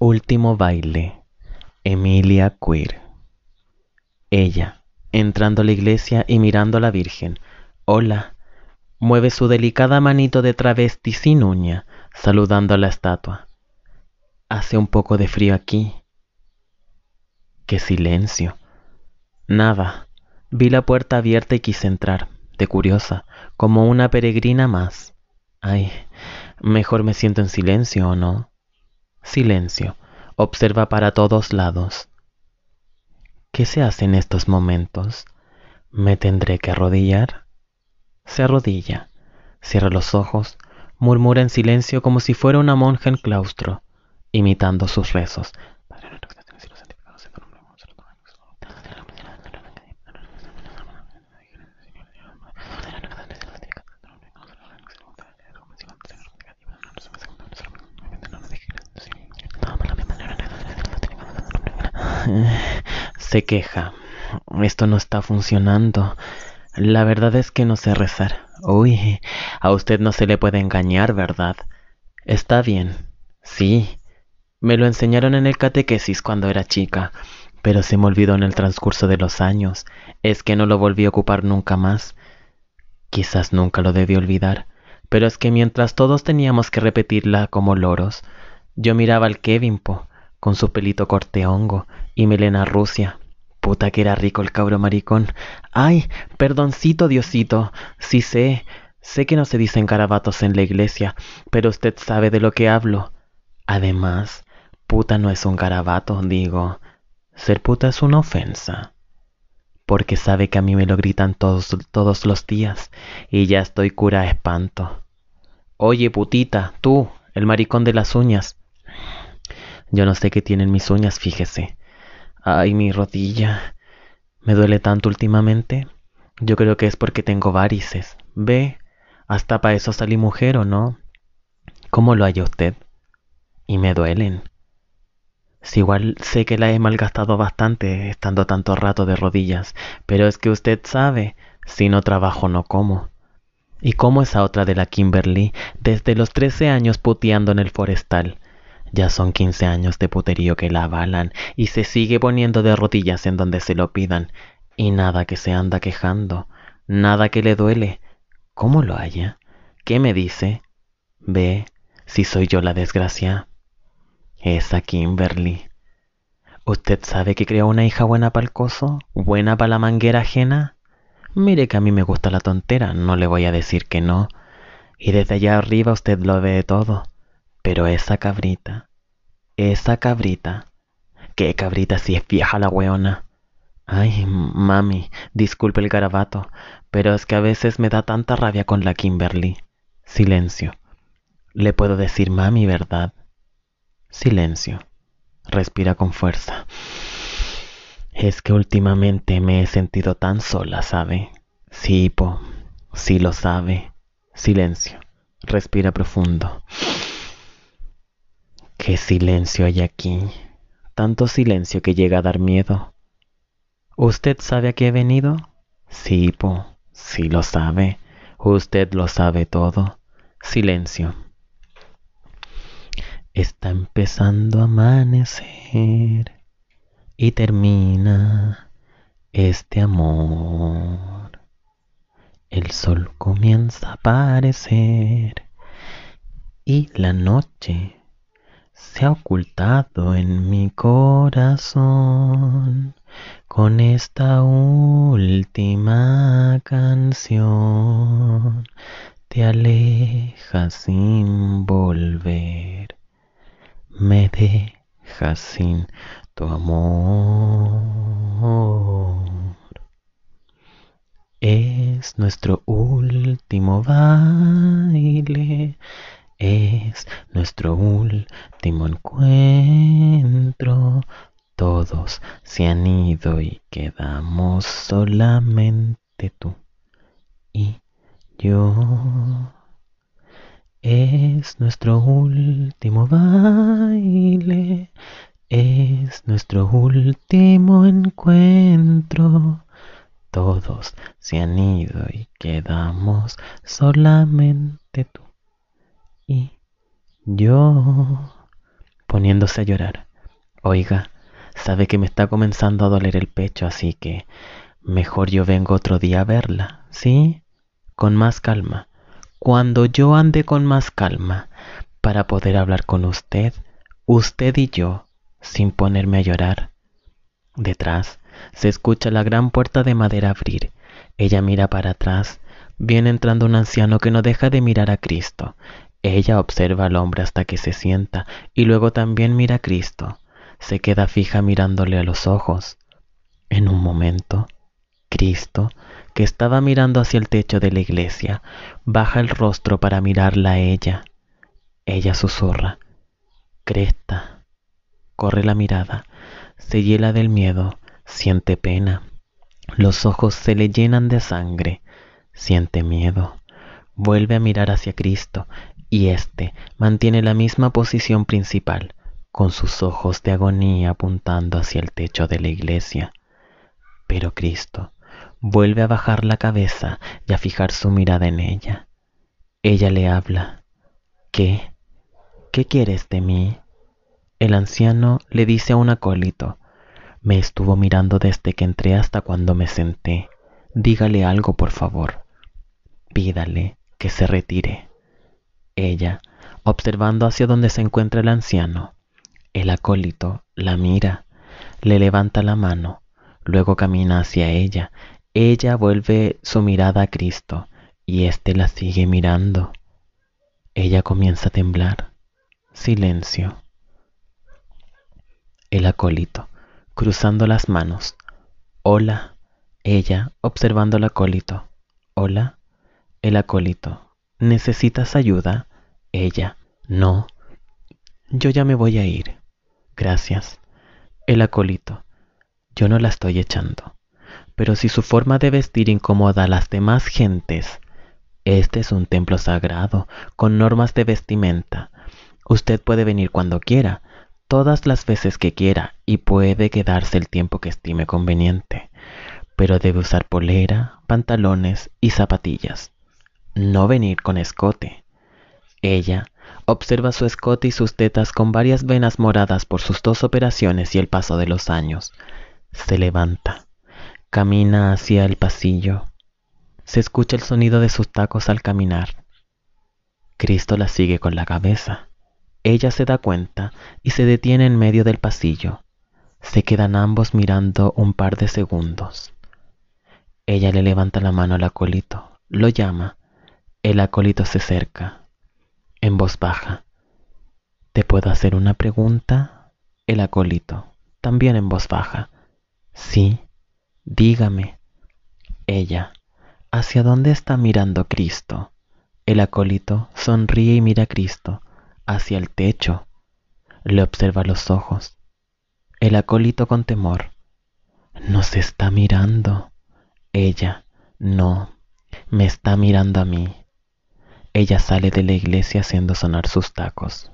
Último baile. Emilia Queer. Ella, entrando a la iglesia y mirando a la Virgen. Hola. Mueve su delicada manito de travesti sin uña, saludando a la estatua. Hace un poco de frío aquí. Qué silencio. Nada. Vi la puerta abierta y quise entrar, de curiosa, como una peregrina más. Ay, mejor me siento en silencio o no. Silencio. Observa para todos lados. ¿Qué se hace en estos momentos? ¿Me tendré que arrodillar? Se arrodilla, cierra los ojos, murmura en silencio como si fuera una monja en claustro, imitando sus rezos. Se queja. Esto no está funcionando. La verdad es que no sé rezar. Uy, a usted no se le puede engañar, ¿verdad? Está bien. Sí. Me lo enseñaron en el catequesis cuando era chica, pero se me olvidó en el transcurso de los años. Es que no lo volví a ocupar nunca más. Quizás nunca lo debí olvidar, pero es que mientras todos teníamos que repetirla como loros, yo miraba al Kevin, po, con su pelito corte hongo y melena rusia. Puta que era rico el cabro maricón. Ay, perdoncito, Diosito. Sí sé, sé que no se dicen garabatos en la iglesia, pero usted sabe de lo que hablo. Además, puta no es un garabato, digo. Ser puta es una ofensa. Porque sabe que a mí me lo gritan todos, todos los días y ya estoy cura a espanto. Oye, putita, tú, el maricón de las uñas, yo no sé qué tienen mis uñas, fíjese. Ay, mi rodilla. Me duele tanto últimamente. Yo creo que es porque tengo varices. Ve, hasta para eso salí mujer o no. ¿Cómo lo halla usted? Y me duelen. Si igual sé que la he malgastado bastante estando tanto rato de rodillas, pero es que usted sabe, si no trabajo no como. ¿Y cómo esa otra de la Kimberly, desde los trece años puteando en el forestal? Ya son quince años de puterío que la avalan y se sigue poniendo de rodillas en donde se lo pidan y nada que se anda quejando, nada que le duele. ¿Cómo lo haya? ¿Qué me dice? Ve, si soy yo la desgracia. Esa Kimberly. ¿Usted sabe que creó una hija buena para el coso? ¿Buena para la manguera ajena? Mire que a mí me gusta la tontera, no le voy a decir que no. Y desde allá arriba usted lo ve todo. Pero esa cabrita, esa cabrita, ¿qué cabrita si es vieja la weona? Ay, mami, disculpe el garabato, pero es que a veces me da tanta rabia con la Kimberly. Silencio. Le puedo decir mami, ¿verdad? Silencio. Respira con fuerza. Es que últimamente me he sentido tan sola, ¿sabe? Sí, po, sí lo sabe. Silencio. Respira profundo. Qué silencio hay aquí, tanto silencio que llega a dar miedo. ¿Usted sabe a qué he venido? Sí, po, sí lo sabe. Usted lo sabe todo. Silencio. Está empezando a amanecer y termina este amor. El sol comienza a aparecer y la noche se ha ocultado en mi corazón con esta última canción. Te alejas sin volver, me dejas sin tu amor. Es nuestro último baile es nuestro último encuentro. Todos se han ido y quedamos solamente tú y yo. Es nuestro último baile, es nuestro último encuentro. Todos se han ido y quedamos solamente tú y yo poniendo echándose a llorar. Oiga, sabe que me está comenzando a doler el pecho, así que mejor yo vengo otro día a verla, ¿sí? Con más calma. Cuando yo ande con más calma, para poder hablar con usted, usted y yo, sin ponerme a llorar. Detrás se escucha la gran puerta de madera abrir. Ella mira para atrás. Viene entrando un anciano que no deja de mirar a Cristo. Ella observa al hombre hasta que se sienta y luego también mira a Cristo. Se queda fija mirándole a los ojos. En un momento, Cristo, que estaba mirando hacia el techo de la iglesia, baja el rostro para mirarla a ella. Ella susurra, Cresta. Corre la mirada, se hiela del miedo, siente pena. Los ojos se le llenan de sangre, siente miedo. Vuelve a mirar hacia Cristo y éste mantiene la misma posición principal, con sus ojos de agonía apuntando hacia el techo de la iglesia. Pero Cristo vuelve a bajar la cabeza y a fijar su mirada en ella. Ella le habla. ¿Qué? ¿Qué quieres de mí? El anciano le dice a un acólito, me estuvo mirando desde que entré hasta cuando me senté. Dígale algo, por favor. Pídale que se retire. Ella, observando hacia donde se encuentra el anciano, el acólito la mira, le levanta la mano, luego camina hacia ella. Ella vuelve su mirada a Cristo y éste la sigue mirando. Ella comienza a temblar. Silencio. El acólito, cruzando las manos. Hola. Ella, observando al acólito. Hola. El acólito. ¿Necesitas ayuda? Ella. No. Yo ya me voy a ir. Gracias. El acólito. Yo no la estoy echando. Pero si su forma de vestir incomoda a las demás gentes, este es un templo sagrado, con normas de vestimenta. Usted puede venir cuando quiera, todas las veces que quiera, y puede quedarse el tiempo que estime conveniente. Pero debe usar polera, pantalones y zapatillas. No venir con escote. Ella observa su escote y sus tetas con varias venas moradas por sus dos operaciones y el paso de los años. Se levanta, camina hacia el pasillo. Se escucha el sonido de sus tacos al caminar. Cristo la sigue con la cabeza. Ella se da cuenta y se detiene en medio del pasillo. Se quedan ambos mirando un par de segundos. Ella le levanta la mano al acólito, lo llama. El acólito se acerca. En voz baja. ¿Te puedo hacer una pregunta? El acólito, también en voz baja. Sí, dígame. Ella, ¿hacia dónde está mirando Cristo? El acólito sonríe y mira a Cristo, hacia el techo. Le observa los ojos. El acólito con temor. Nos está mirando. Ella, no, me está mirando a mí. Ella sale de la iglesia haciendo sonar sus tacos.